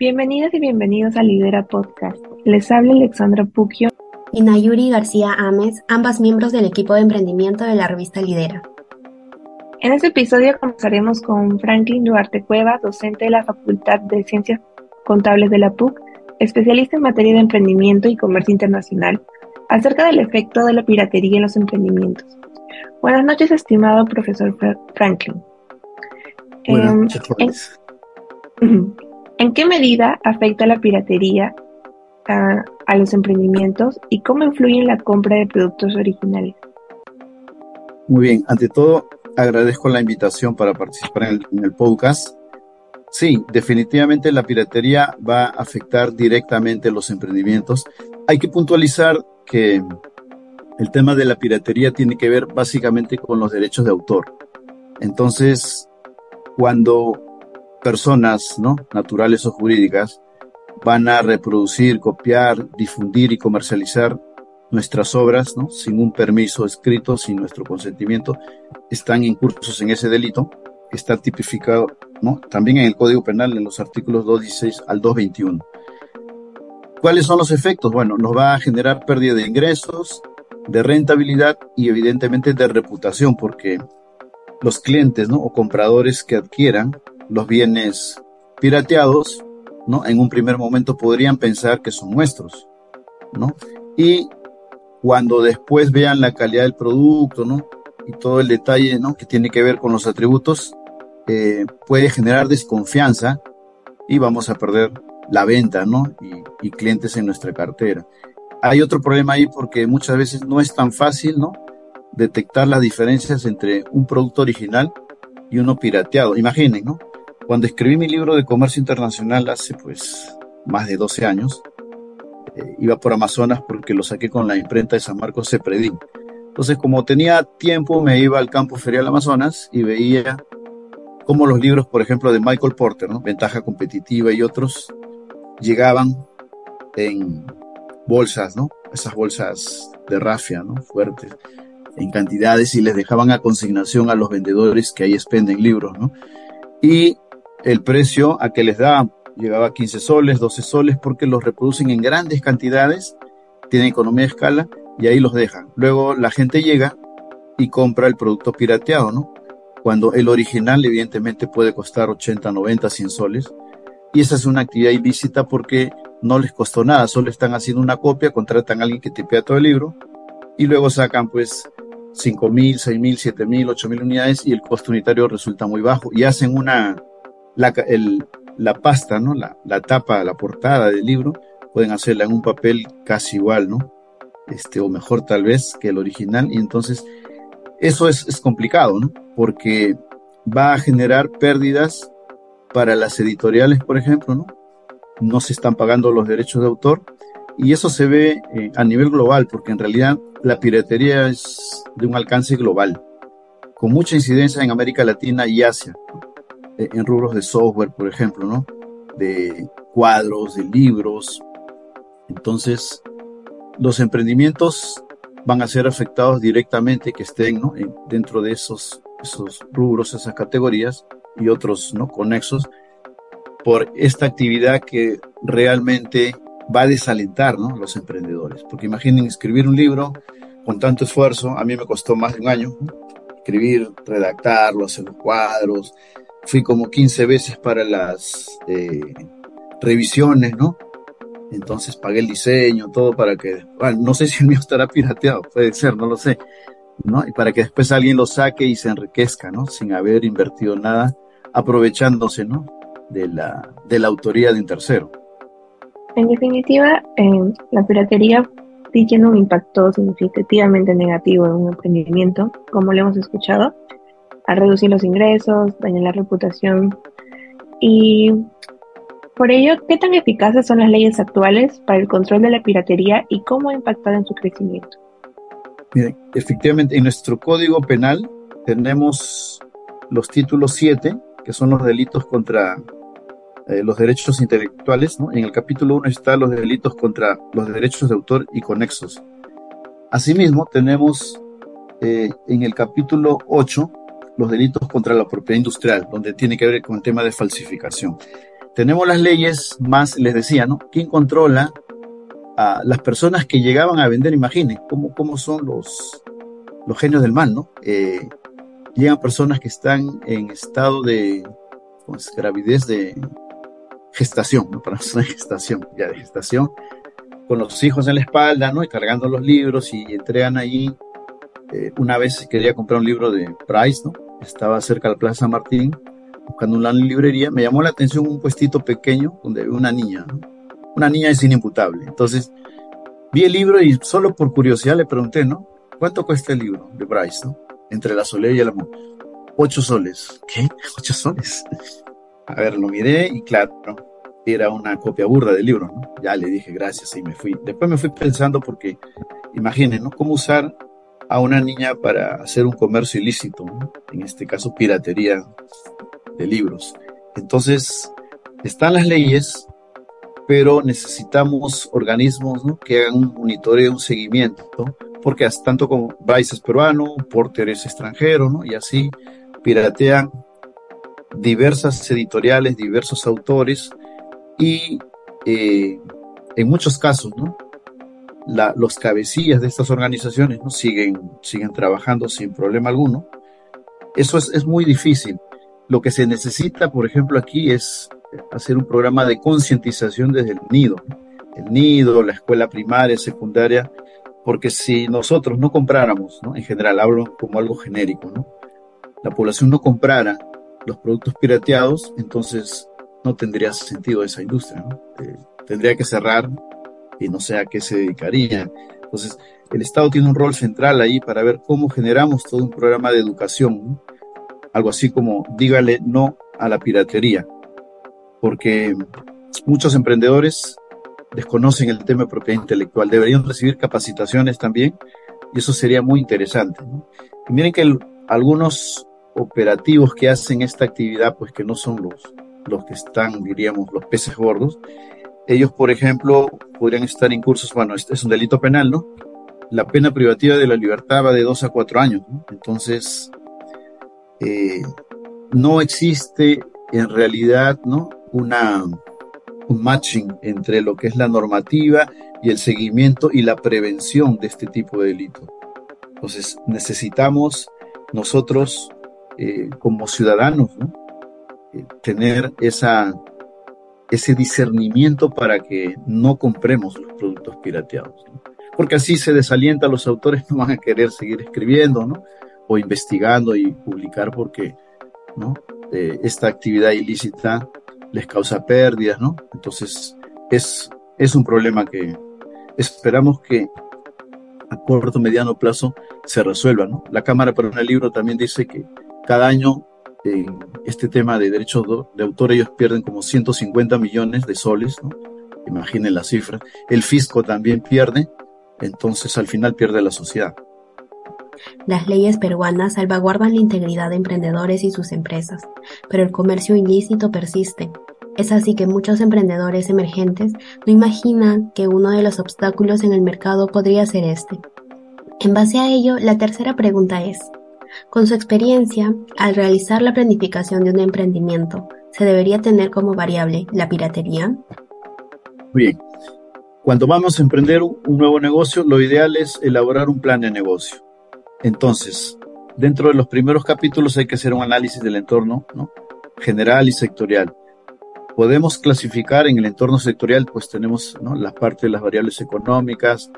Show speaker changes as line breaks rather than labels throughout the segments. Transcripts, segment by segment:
Bienvenidas y bienvenidos a Lidera Podcast. Les habla Alexandra Pucchio
y Nayuri García Ames, ambas miembros del equipo de emprendimiento de la revista Lidera.
En este episodio conversaremos con Franklin Duarte Cueva, docente de la Facultad de Ciencias Contables de la PUC, especialista en materia de emprendimiento y comercio internacional, acerca del efecto de la piratería en los emprendimientos. Buenas noches, estimado profesor Franklin.
Buenas
em, ¿En qué medida afecta la piratería a, los emprendimientos y cómo influye en la compra de productos originales?
Muy bien, ante todo agradezco la invitación para participar en el, podcast. Sí, definitivamente la piratería va a afectar directamente los emprendimientos. Hay que puntualizar que el tema de la piratería tiene que ver básicamente con los derechos de autor. Entonces, cuando personas, ¿no? Naturales o jurídicas, van a reproducir, copiar, difundir y comercializar nuestras obras, ¿no? Sin un permiso escrito, sin nuestro consentimiento, están incursos en ese delito, que está tipificado, ¿no? También en el Código Penal, en los artículos 216 al 221. ¿Cuáles son los efectos? Bueno, nos va a generar pérdida de ingresos, de rentabilidad y evidentemente de reputación, porque los clientes, ¿no? O compradores que adquieran los bienes pirateados, ¿no? En un primer momento podrían pensar que son nuestros, ¿no? Y cuando después vean la calidad del producto, ¿no? Y todo el detalle, ¿no? Que tiene que ver con los atributos, eh, puede generar desconfianza y vamos a perder la venta, ¿no? Y, y, clientes en nuestra cartera. Hay otro problema ahí porque muchas veces no es tan fácil, ¿no? Detectar las diferencias entre un producto original y uno pirateado. Imaginen, ¿no? Cuando escribí mi libro de comercio internacional hace pues más de 12 años, eh, iba por Amazonas porque lo saqué con la imprenta de San Marcos Cepredín. Entonces, como tenía tiempo, me iba al campo ferial Amazonas y veía cómo los libros, por ejemplo, de Michael Porter, ¿no? Ventaja competitiva y otros, llegaban en bolsas, ¿no? Esas bolsas de rafia, ¿no? Fuertes, en cantidades y les dejaban a consignación a los vendedores que ahí expenden libros, ¿no? Y el precio a que les da llegaba a 15 soles, 12 soles, porque los reproducen en grandes cantidades, tienen economía de escala y ahí los dejan. Luego la gente llega y compra el producto pirateado, ¿no? Cuando el original evidentemente puede costar 80, 90, 100 soles. Y esa es una actividad ilícita porque no les costó nada, solo están haciendo una copia, contratan a alguien que tipea todo el libro y luego sacan pues 5.000, 6.000, 7.000, 8.000 unidades y el costo unitario resulta muy bajo y hacen una, la, la pasta, ¿no? La, la, tapa, la portada del libro, pueden hacerla en un papel casi igual, ¿no? Este, o mejor tal vez que el original. Y entonces, eso es, es complicado, ¿no? Porque va a generar pérdidas para las editoriales, por ejemplo, ¿no? No se están pagando los derechos de autor. Y eso se ve eh, a nivel global, porque en realidad la piratería es de un alcance global, con mucha incidencia en América Latina y Asia. ¿no? En rubros de software, por ejemplo, ¿no? De cuadros, de libros. Entonces, los emprendimientos van a ser afectados directamente que estén ¿no? dentro de esos, esos rubros, esas categorías y otros ¿no? conexos por esta actividad que realmente va a desalentar ¿no? los emprendedores. Porque imaginen escribir un libro con tanto esfuerzo, a mí me costó más de un año, escribir, redactarlo, hacer los cuadros, fui como 15 veces para las eh, revisiones, ¿no? Entonces pagué el diseño, todo para que, bueno, no sé si el mío estará pirateado, puede ser, no lo sé, ¿no? Y para que después alguien lo saque y se enriquezca, ¿no? Sin haber invertido nada, aprovechándose, ¿no? De la, de la autoría de un tercero.
En definitiva, eh, la piratería sí tiene un impacto significativamente negativo en un emprendimiento, como lo hemos escuchado, a reducir los ingresos, dañar la reputación. Y por ello, ¿qué tan eficaces son las leyes actuales para el control de la piratería y cómo ha impactado en su crecimiento?
Miren, efectivamente, en nuestro código penal tenemos los títulos 7, que son los delitos contra eh, los derechos intelectuales. En el capítulo 1 están los delitos contra los derechos de autor y conexos. Asimismo, tenemos eh, en el capítulo 8 los delitos contra la propiedad industrial, donde tiene que ver con el tema de falsificación. tenemos las leyes, más les decía, ¿no? ¿Quién controla a las personas que llegaban a vender? Imaginen cómo, cómo son los, los genios del mal, ¿no? Eh, llegan personas que están en estado de gravidez de gestación, ¿no? Para nosotros gestación, ya de gestación, con los hijos en la espalda, ¿no? Y cargando los libros y entregan allí. Eh, una vez quería comprar un libro de Price, ¿no? Estaba cerca de la Plaza San Martín, buscando una librería. Me llamó la atención un puestito pequeño donde había una niña. Una niña es inimputable. Entonces, vi el libro y solo por curiosidad le pregunté, ¿no? ¿Cuánto cuesta el libro de Bryce. Entre la soledad y el amor. Ocho soles. ¿Qué? Ocho soles. A ver, lo miré y claro, era una copia burda del libro. Ya le dije gracias y me fui. Después me fui pensando porque, imaginen, ¿no? Cómo usar a una niña para hacer un comercio ilícito, en este caso piratería de libros. Entonces, están las leyes, pero necesitamos organismos que hagan un monitoreo, un seguimiento, porque tanto como Bryce es peruano, Porter es extranjero, y así piratean diversas editoriales, diversos autores, y eh, en muchos casos, ¿no? Los cabecillas de estas organizaciones siguen, siguen trabajando sin problema alguno. Eso es, es muy difícil. Lo que se necesita, por ejemplo, aquí es hacer un programa de concientización desde el nido. El nido, la escuela primaria, secundaria, porque si nosotros no compráramos, en general hablo como algo genérico, la población no comprara los productos pirateados, entonces no tendría sentido esa industria. Eh, tendría que cerrar y no sé a qué se dedicaría. Entonces, el Estado tiene un rol central ahí para ver cómo generamos todo un programa de educación, algo así como dígale no a la piratería, porque muchos emprendedores desconocen el tema de propiedad intelectual, deberían recibir capacitaciones también y eso sería muy interesante. Y miren que algunos operativos que hacen esta actividad, pues que no son los, los que están, diríamos, los peces gordos, ellos, por ejemplo, podrían estar en cursos, bueno, este es un delito penal, ¿no? La pena privativa de la libertad va de dos a cuatro años, ¿no? Entonces, eh, no existe en realidad, ¿no? Una, un matching entre lo que es la normativa y el seguimiento y la prevención de este tipo de delito. Entonces, necesitamos nosotros, eh, como ciudadanos, ¿no? Eh, tener esa, ese discernimiento para que no compremos los productos pirateados. Porque así se desalienta, los autores no van a querer seguir escribiendo, ¿no? O investigando y publicar porque, ¿no? Eh, esta actividad ilícita les causa pérdidas, ¿no? Entonces, es, es un problema que esperamos que a corto, mediano plazo se resuelva, ¿no? La Cámara para el Libro también dice que cada año en este tema de derechos de autor, ellos pierden como 150 millones de soles, ¿no? Imaginen la cifra. El fisco también pierde, entonces al final pierde la sociedad.
Las leyes peruanas salvaguardan la integridad de emprendedores y sus empresas, pero el comercio ilícito persiste. Es así que muchos emprendedores emergentes no imaginan que uno de los obstáculos en el mercado podría ser este. En base a ello, la tercera pregunta es, con su experiencia, al realizar la planificación de un emprendimiento, ¿se debería tener como variable la piratería?
Bien. Cuando vamos a emprender un nuevo negocio, lo ideal es elaborar un plan de negocio. Entonces, dentro de los primeros capítulos hay que hacer un análisis del entorno general y sectorial. Podemos clasificar en el entorno sectorial, pues tenemos la parte de las variables económicas,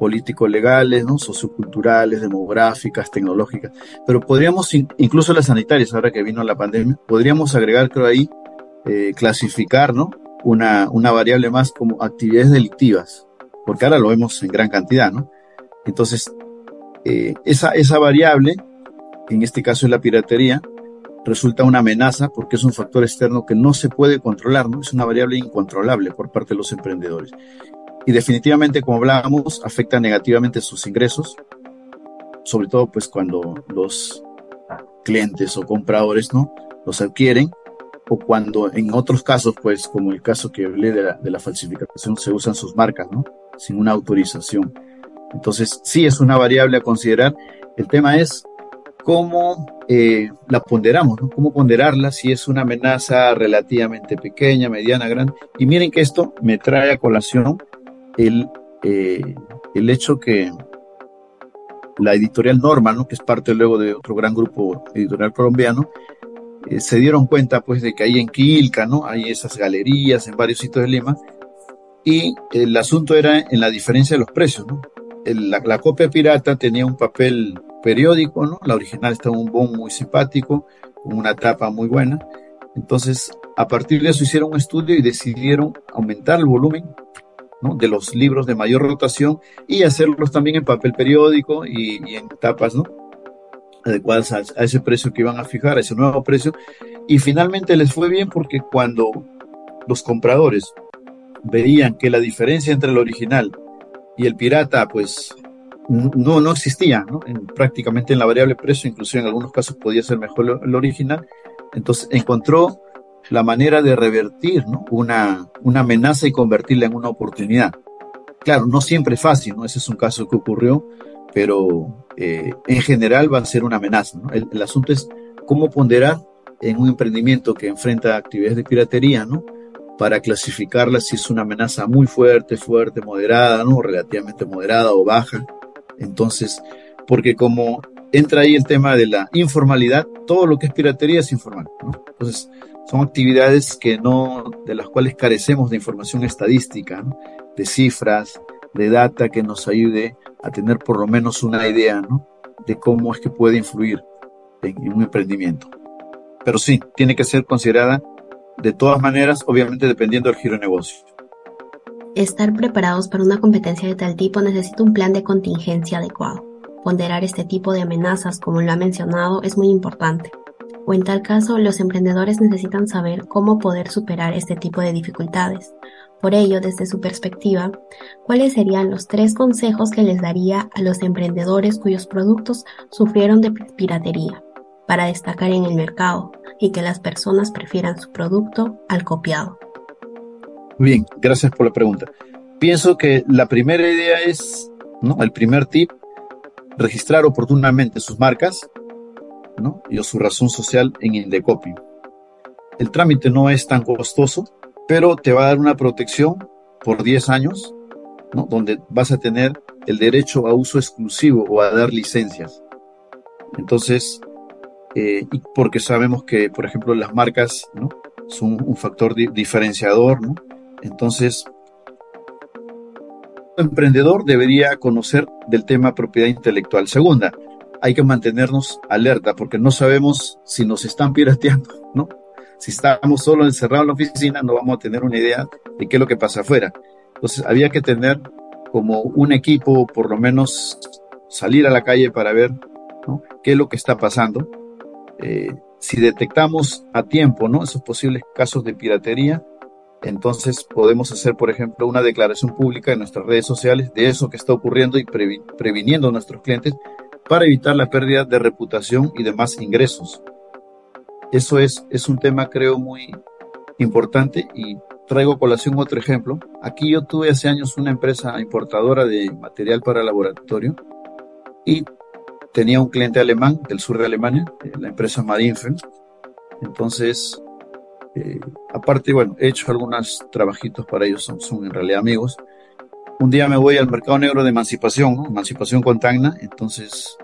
político-legales, ¿no? socioculturales, demográficas, tecnológicas, pero podríamos, incluso las sanitarias, ahora que vino la pandemia, podríamos agregar, creo ahí, eh, clasificar, ¿no? Una, una variable más como actividades delictivas, porque ahora lo vemos en gran cantidad, ¿no? Entonces, eh, esa, esa variable, en este caso es la piratería, resulta una amenaza porque es un factor externo que no se puede controlar, ¿no? Es una variable incontrolable por parte de los emprendedores y definitivamente, como hablábamos, afecta negativamente sus ingresos, sobre todo pues cuando los clientes o compradores no los adquieren o cuando en otros casos, pues como el caso que hablé de la, de la falsificación, se usan sus marcas, ¿no? Sin una autorización. Entonces, sí es una variable a considerar. El tema es cómo eh, la ponderamos, ¿no? Cómo ponderarla, si es una amenaza relativamente pequeña, mediana, grande. Y miren que esto me trae a colación el, eh, el hecho que la editorial Norma, ¿no? que es parte luego de otro gran grupo editorial colombiano, eh, se dieron cuenta pues de que hay en Quilca, ¿no? Hay esas galerías en varios sitios de Lima y el asunto era en la diferencia de los precios, ¿no? la, copia pirata tenía un papel periódico, ¿no? La original estaba un bon muy simpático, con una tapa muy buena. Entonces, a partir de eso hicieron un estudio y decidieron aumentar el volumen de los libros de mayor rotación y hacerlos también en papel periódico y, en tapas, ¿no? adecuadas a, ese precio que iban a fijar, a ese nuevo precio. Y finalmente les fue bien porque cuando los compradores veían que la diferencia entre el original y el pirata, pues no, no existía, ¿no? En, prácticamente en la variable precio, incluso en algunos casos podía ser mejor el original. Entonces encontró la manera de revertir ¿no? una, una amenaza y convertirla en una oportunidad. Claro, no siempre es fácil, ¿no? Ese es un caso que ocurrió, pero eh, en general va a ser una amenaza. El, asunto es cómo ponderar en un emprendimiento que enfrenta actividades de piratería, ¿no? Para clasificarla si es una amenaza muy fuerte, fuerte, moderada, ¿no? Relativamente moderada o baja. Entonces, porque como entra ahí el tema de la informalidad, todo lo que es piratería es informal. Entonces, son actividades que no, de las cuales carecemos de información estadística, de cifras, de data que nos ayude a tener por lo menos una idea de cómo es que puede influir en, en un emprendimiento. Pero sí, tiene que ser considerada de todas maneras, obviamente dependiendo del giro de negocio.
Estar preparados para una competencia de tal tipo necesita un plan de contingencia adecuado. Ponderar este tipo de amenazas, como lo ha mencionado, es muy importante. En tal caso, los emprendedores necesitan saber cómo poder superar este tipo de dificultades, por ello, desde su perspectiva, ¿cuáles serían los tres consejos que les daría a los emprendedores cuyos productos sufrieron de piratería para destacar en el mercado y que las personas prefieran su producto al copiado?
Bien, gracias por la pregunta. Pienso que la primera idea es, ¿no? El primer tip, registrar oportunamente sus marcas, Y su razón social en Indecopy. El trámite no es tan costoso, pero te va a dar una protección por 10 años, donde vas a tener el derecho a uso exclusivo o a dar licencias. Entonces, eh, porque sabemos que, por ejemplo, las marcas son un factor di diferenciador, ¿no? entonces, emprendedor debería conocer del tema propiedad intelectual. Segunda, hay que mantenernos alerta porque no sabemos si nos están pirateando, ¿no? si estamos solo encerrados en la oficina, no vamos a tener una idea de qué es lo que pasa afuera. Entonces, había que tener como un equipo, por lo menos salir a la calle para ver ¿no? qué es lo que está pasando. Eh, si detectamos a tiempo ¿no? esos posibles casos de piratería, entonces podemos hacer, por ejemplo, una declaración pública en nuestras redes sociales de eso que está ocurriendo y previniendo a nuestros clientes para evitar la pérdida de reputación y demás ingresos. Eso es, es un tema, creo, muy importante y traigo colación otro ejemplo. Aquí yo tuve hace años una empresa importadora de material para laboratorio y tenía un cliente alemán del sur de Alemania, eh, la empresa Marinfen. Entonces, eh, aparte, bueno, he hecho algunos trabajitos para ellos, son, son, en realidad amigos. Un día me voy al mercado negro de emancipación, emancipación con Tacna, entonces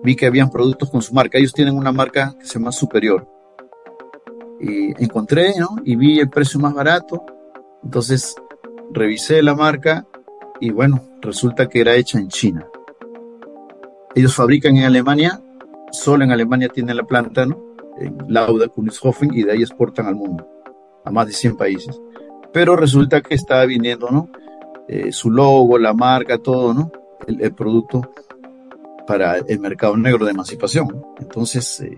vi que habían productos con su marca. Ellos tienen una marca que se llama Superior y encontré, ¿no? Y vi el precio más barato. Entonces revisé la marca y bueno, resulta que era hecha en China. Ellos fabrican en Alemania, solo en Alemania tienen la planta, ¿no? En Lauda, Kunishofen y de ahí exportan al mundo, a más de 100 países. Pero resulta que estaba viniendo, ¿no? Eh, su logo, la marca, todo, ¿no? El, producto para el mercado negro de emancipación. Entonces, eh,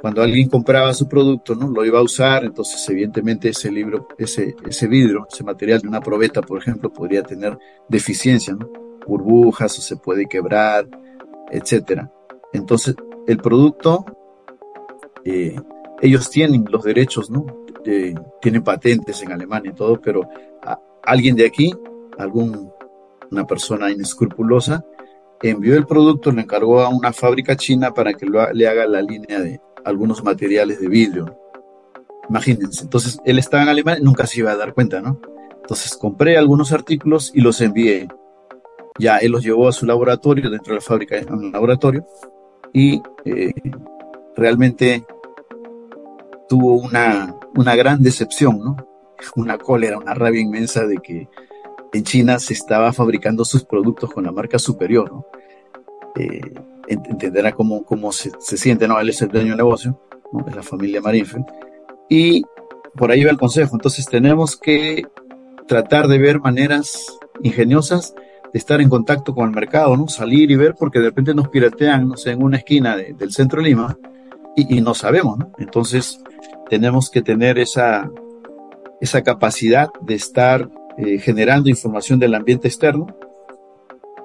cuando alguien compraba su producto, ¿no? Lo iba a usar, entonces evidentemente ese libro, ese, ese vidrio, ese material de una probeta, por ejemplo, podría tener deficiencia, ¿no? Burbujas o se puede quebrar, etcétera. Entonces, el producto, eh, ellos tienen los derechos, ¿no? Tienen patentes en Alemania y todo, pero a, alguien de aquí, algún, una persona inescrupulosa, envió el producto, lo encargó a una fábrica china para que le haga la línea de algunos materiales de vidrio. Imagínense, entonces él estaba en Alemania, nunca se iba a dar cuenta, ¿no? Entonces compré algunos artículos y los envié. Ya él los llevó a su laboratorio, dentro de la fábrica, a un laboratorio, y eh, realmente tuvo una, una gran decepción, ¿no? Una cólera, una rabia inmensa de que en China se estaba fabricando sus productos con la marca superior, ¿no? Eh, entenderá cómo, cómo se, siente, ¿no? Él es el dueño del negocio, ¿no? Es la familia Marinfe. Y por ahí va el consejo. Entonces tenemos que tratar de ver maneras ingeniosas de estar en contacto con el mercado, ¿no? Salir y ver porque de repente nos piratean, no sé, en una esquina del centro de Lima y, no sabemos, ¿no? Entonces tenemos que tener esa, esa capacidad de estar eh, generando información del ambiente externo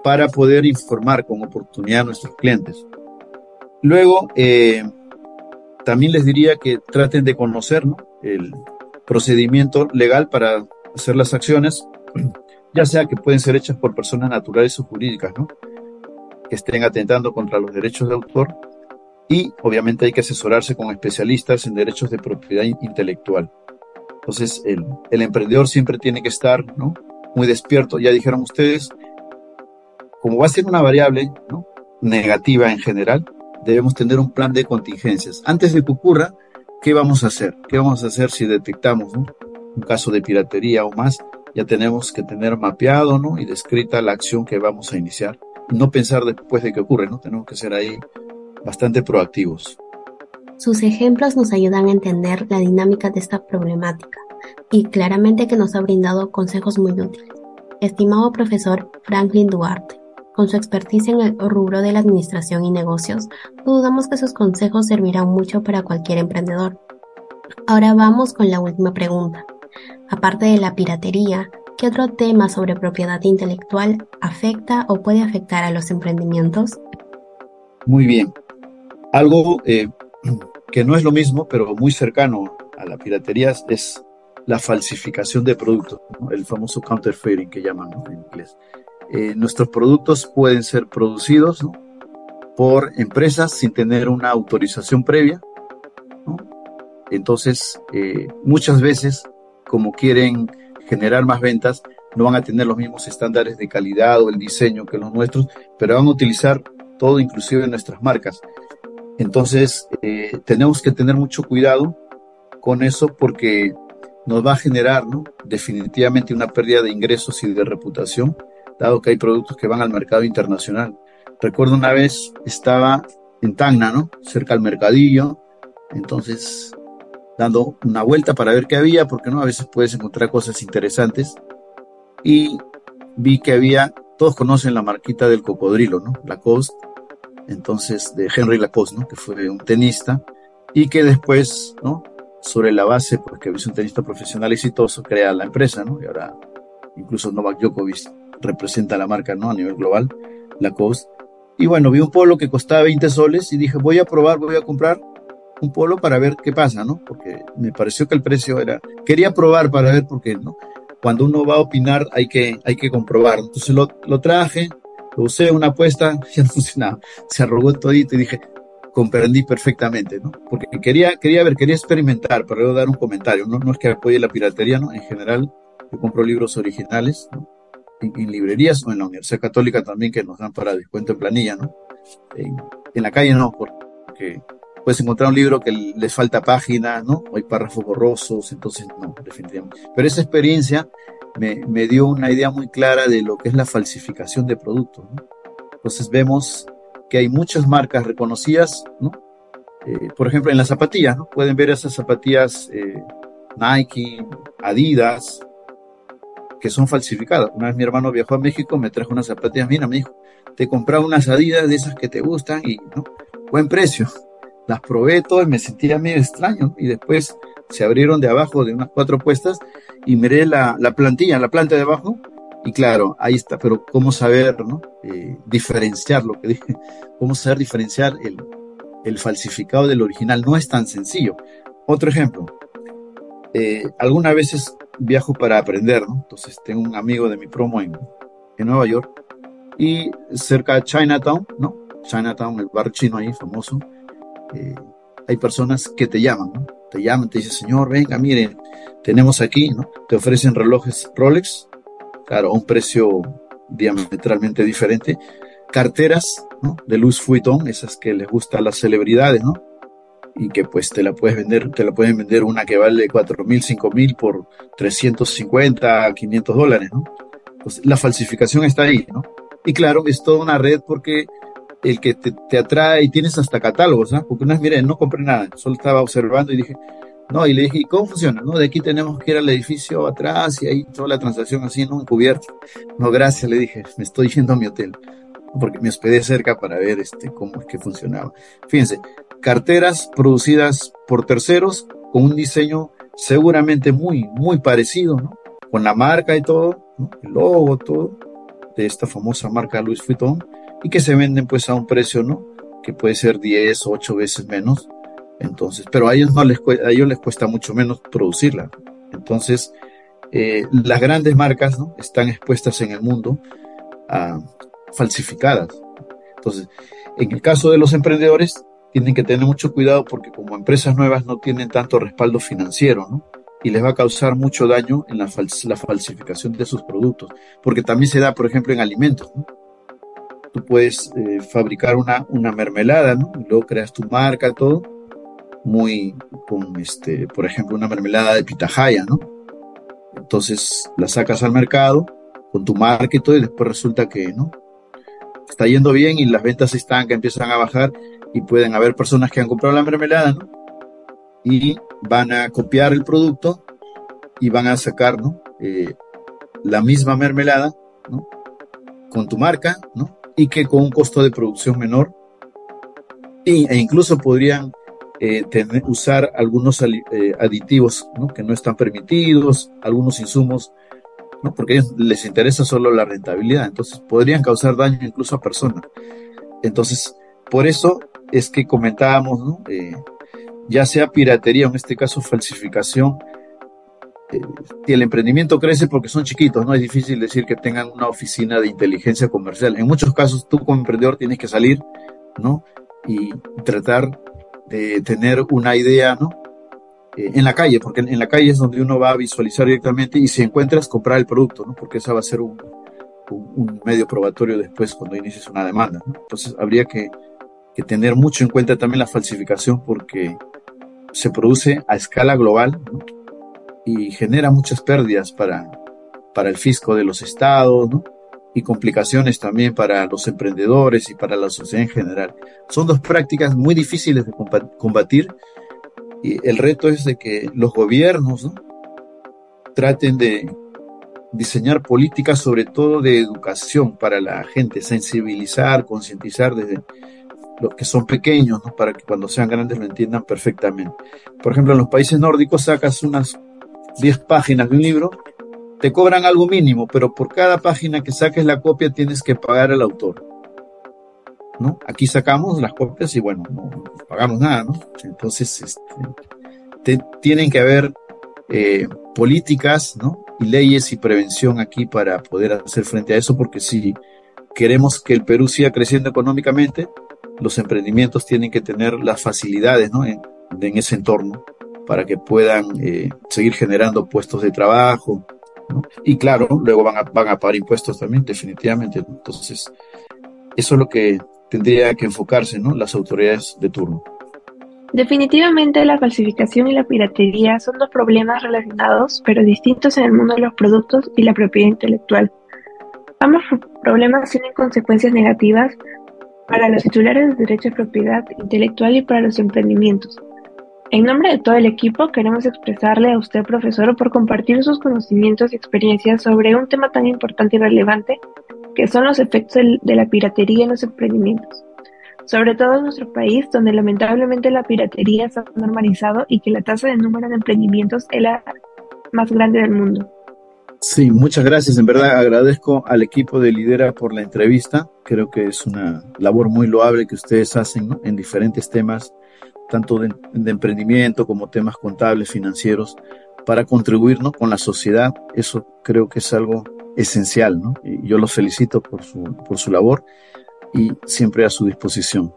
para poder informar con oportunidad a nuestros clientes. Luego, eh, también les diría que traten de conocer el procedimiento legal para hacer las acciones, ya sea que pueden ser hechas por personas naturales o jurídicas, que estén atentando contra los derechos de autor y obviamente hay que asesorarse con especialistas en derechos de propiedad intelectual. Entonces, el, emprendedor siempre tiene que estar muy despierto. Ya dijeron ustedes, como va a ser una variable negativa en general, debemos tener un plan de contingencias. Antes de que ocurra, ¿qué vamos a hacer? ¿Qué vamos a hacer si detectamos un caso de piratería o más? Ya tenemos que tener mapeado ¿no? y descrita la acción que vamos a iniciar. No pensar después de que ocurre, ¿no? Tenemos que ser ahí bastante proactivos.
Sus ejemplos nos ayudan a entender la dinámica de esta problemática y claramente que nos ha brindado consejos muy útiles. Estimado profesor Franklin Duarte, con su experticia en el rubro de la administración y negocios, dudamos que sus consejos servirán mucho para cualquier emprendedor. Ahora vamos con la última pregunta. Aparte de la piratería, ¿qué otro tema sobre propiedad intelectual afecta o puede afectar a los emprendimientos?
Muy bien. Algo eh, que no es lo mismo, pero muy cercano a la piratería es la falsificación de productos, el famoso counterfeiting que llaman en inglés. Eh, nuestros productos pueden ser producidos por empresas sin tener una autorización previa. Entonces, eh, muchas veces, como quieren generar más ventas, no van a tener los mismos estándares de calidad o el diseño que los nuestros, pero van a utilizar todo, inclusive nuestras marcas. Entonces, eh, tenemos que tener mucho cuidado con eso porque nos va a generar definitivamente una pérdida de ingresos y de reputación dado que hay productos que van al mercado internacional. Recuerdo una vez estaba en Tacna, ¿no? Cerca al mercadillo, entonces dando una vuelta para ver qué había, porque no a veces puedes encontrar cosas interesantes y vi que había, todos conocen la marquita del cocodrilo, ¿no? Lacoste, entonces de Henry Lacoste, ¿no? Que fue un tenista y que después, ¿no? Sobre la base, porque es un tenista profesional exitoso, crea la empresa, ¿no? Y ahora incluso Novak Djokovic representa la marca ¿no? a nivel global, Lacoste. Y bueno, vi un polo que costaba 20 soles y dije, voy a probar, voy a comprar un polo para ver qué pasa, ¿no? Porque me pareció que el precio era, quería probar para ver por qué, ¿no? Cuando uno va a opinar hay que, hay que comprobar. Entonces lo, lo traje, usé, una apuesta, ya no funcionaba. Se arrugó todito y dije, comprendí perfectamente, ¿no? Porque quería, quería ver, quería experimentar, para luego dar un comentario, ¿no? No es que apoye la piratería, ¿no? En general, yo compro libros originales, ¿no? en, librerías o en la Universidad Católica también que nos dan para descuento en planilla, ¿no? En, la calle no, porque puedes encontrar un libro que les falta página, ¿no? O hay párrafos borrosos, entonces no, definitivamente. Pero esa experiencia me, me dio una idea muy clara de lo que es la falsificación de productos, ¿no? Entonces vemos que hay muchas marcas reconocidas, ¿no? Eh, por ejemplo, en las zapatillas, ¿no? Pueden ver esas zapatillas eh, Nike, Adidas, que son falsificadas. Una vez mi hermano viajó a México, me trajo unas zapatillas, mira, me dijo, te compraba unas adidas de esas que te gustan y, ¿no? Buen precio. Las probé todo y me sentía medio extraño y después se abrieron de abajo de unas cuatro puestas y miré la, la plantilla, la planta de abajo y claro, ahí está, pero cómo saber, ¿no? Eh, diferenciar lo que dije, cómo saber diferenciar el, el falsificado del original no es tan sencillo. Otro ejemplo, eh, algunas veces viajo para aprender, ¿no? Entonces tengo un amigo de mi promo en, en Nueva York Y cerca de Chinatown, ¿no? Chinatown, el bar chino ahí famoso, eh, hay personas que te llaman, ¿no? Te llaman, te dicen, señor, venga, mire, tenemos aquí, ¿no? Te ofrecen relojes Rolex, claro, a un precio diametralmente diferente, carteras, ¿no? De Louis Vuitton, esas que les gustan las celebridades, ¿no? Y que pues te la puedes vender, te la pueden vender una que vale cuatro mil, cinco mil por 350, 500 dólares, ¿no? Pues la falsificación está ahí, ¿no? Y claro, es toda una red porque el que te, atrae y tienes hasta catálogos, ¿no? Porque una vez, mire, no compré nada, solo estaba observando y dije, no, y le dije, ¿cómo funciona? No, de aquí tenemos que ir al edificio atrás y ahí toda la transacción así, ¿no? Encubierta. No, gracias, le dije, me estoy yendo a mi hotel, porque me hospedé cerca para ver este, cómo es que funcionaba. Fíjense, carteras producidas por terceros con un diseño seguramente muy, muy parecido, ¿no? Con la marca y todo, ¿no? El logo, todo, de esta famosa marca Louis Vuitton y que se venden pues a un precio, ¿no? Que puede ser 10 o 8 veces menos. Entonces, pero a ellos no les, a ellos les cuesta mucho menos producirla. Entonces, eh, las grandes marcas, ¿no? Están expuestas en el mundo a falsificadas. Entonces, en el caso de los emprendedores, tienen que tener mucho cuidado porque como empresas nuevas no tienen tanto respaldo financiero, ¿no? Y les va a causar mucho daño en la, la falsificación de sus productos, porque también se da, por ejemplo, en alimentos, ¿no? Tú puedes eh, fabricar una, una mermelada, ¿no? Y luego creas tu marca, todo, muy, con este, por ejemplo, una mermelada de pitahaya, ¿no? Entonces la sacas al mercado con tu marca y todo, y después resulta que, ¿no? Está yendo bien y las ventas están que empiezan a bajar y pueden haber personas que han comprado la mermelada, ¿no? Y van a copiar el producto y van a sacar, ¿no? Eh, la misma mermelada, ¿no? Con tu marca, ¿no? Y que con un costo de producción menor e incluso podrían eh, usar algunos eh, aditivos que no están permitidos, algunos insumos, ¿no? porque les interesa solo la rentabilidad, entonces podrían causar daño incluso a personas. Entonces, por eso es que comentábamos. Eh, ya sea piratería, en este caso falsificación, y el emprendimiento crece porque son chiquitos, no es difícil decir que tengan una oficina de inteligencia comercial. En muchos casos tú como emprendedor tienes que salir, ¿no? Y tratar de tener una idea, ¿no? Eh, en la calle, porque en la calle es donde uno va a visualizar directamente y si encuentras, comprar el producto, ¿no? Porque esa va a ser un, un, medio probatorio después cuando inicies una demanda, ¿no? Entonces habría que, que tener mucho en cuenta también la falsificación porque se produce a escala global, ¿no? Y genera muchas pérdidas para, para el fisco de los estados, ¿no? y complicaciones también para los emprendedores y para la sociedad en general. Son dos prácticas muy difíciles de combatir y el reto es de que los gobiernos ¿no? traten de diseñar políticas sobre todo de educación para la gente, sensibilizar, concientizar desde los que son pequeños, ¿no? para que cuando sean grandes lo entiendan perfectamente. Por ejemplo, en los países nórdicos sacas unas 10 páginas de un libro, te cobran algo mínimo, pero por cada página que saques la copia tienes que pagar al autor. ¿No? Aquí sacamos las copias y bueno, no, pagamos nada, ¿no? Entonces, este, tienen que haber eh, políticas, ¿no? Y leyes y prevención aquí para poder hacer frente a eso, porque si queremos que el Perú siga creciendo económicamente, los emprendimientos tienen que tener las facilidades, ¿no? en ese entorno para que puedan eh, seguir generando puestos de trabajo. Y claro, luego van a, van a pagar impuestos también, definitivamente. Entonces, eso es lo que tendría que enfocarse ¿no? las autoridades de turno.
Definitivamente la falsificación y la piratería son dos problemas relacionados, pero distintos en el mundo de los productos y la propiedad intelectual. Ambos problemas tienen consecuencias negativas para los titulares de derecho de propiedad intelectual y para los emprendimientos. En nombre de todo el equipo, queremos expresarle a usted, profesor, por compartir sus conocimientos y experiencias sobre un tema tan importante y relevante que son los efectos de la piratería en los emprendimientos. Sobre todo en nuestro país, donde lamentablemente la piratería se ha normalizado y que la tasa de número de emprendimientos es la más grande del mundo.
Sí, muchas gracias. En verdad agradezco al equipo de Lidera por la entrevista. Creo que es una labor muy loable que ustedes hacen en diferentes temas tanto de, emprendimiento como temas contables, financieros, para contribuir con la sociedad. Eso creo que es algo esencial, ¿no? Y yo los felicito por su, por su labor y siempre a su disposición.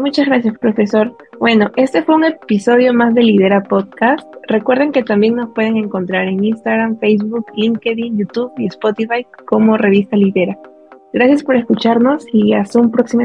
Muchas gracias, profesor. Bueno, este fue un episodio más de Lidera Podcast. Recuerden que también nos pueden encontrar en Instagram, Facebook, LinkedIn, YouTube y Spotify como Revista Lidera. Gracias por escucharnos y hasta un próximo